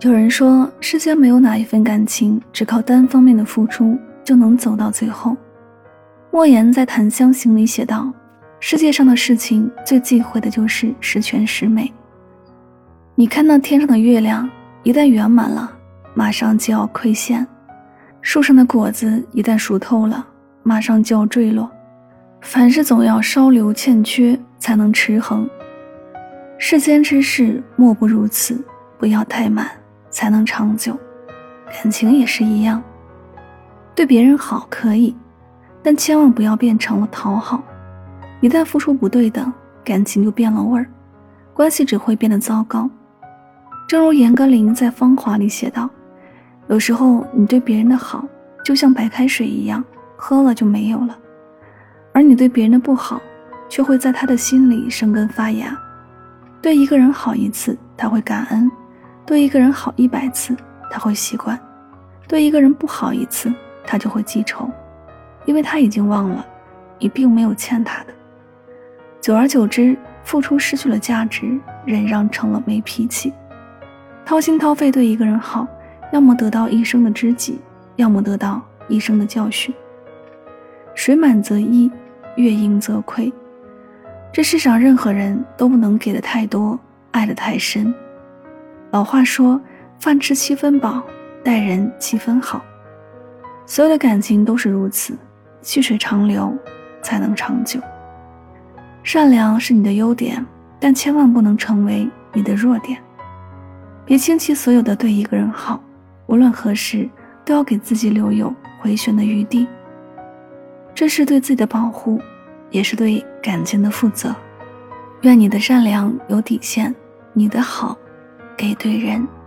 有人说，世间没有哪一份感情只靠单方面的付出就能走到最后。莫言在《檀香刑》里写道：“世界上的事情最忌讳的就是十全十美。你看那天上的月亮，一旦圆满了，马上就要亏欠；树上的果子一旦熟透了，马上就要坠落。凡事总要稍留欠缺，才能持恒。世间之事莫不如此。”不要太满，才能长久。感情也是一样，对别人好可以，但千万不要变成了讨好。一旦付出不对等，感情就变了味儿，关系只会变得糟糕。正如严歌苓在《芳华》里写道：“有时候你对别人的好，就像白开水一样，喝了就没有了；而你对别人的不好，却会在他的心里生根发芽。对一个人好一次，他会感恩。”对一个人好一百次，他会习惯；对一个人不好一次，他就会记仇，因为他已经忘了，你并没有欠他的。久而久之，付出失去了价值，忍让成了没脾气。掏心掏肺对一个人好，要么得到一生的知己，要么得到一生的教训。水满则溢，月盈则亏。这世上任何人都不能给的太多，爱的太深。老话说：“饭吃七分饱，待人七分好。”所有的感情都是如此，细水长流才能长久。善良是你的优点，但千万不能成为你的弱点。别倾其所有的对一个人好，无论何时都要给自己留有回旋的余地。这是对自己的保护，也是对感情的负责。愿你的善良有底线，你的好。给对人。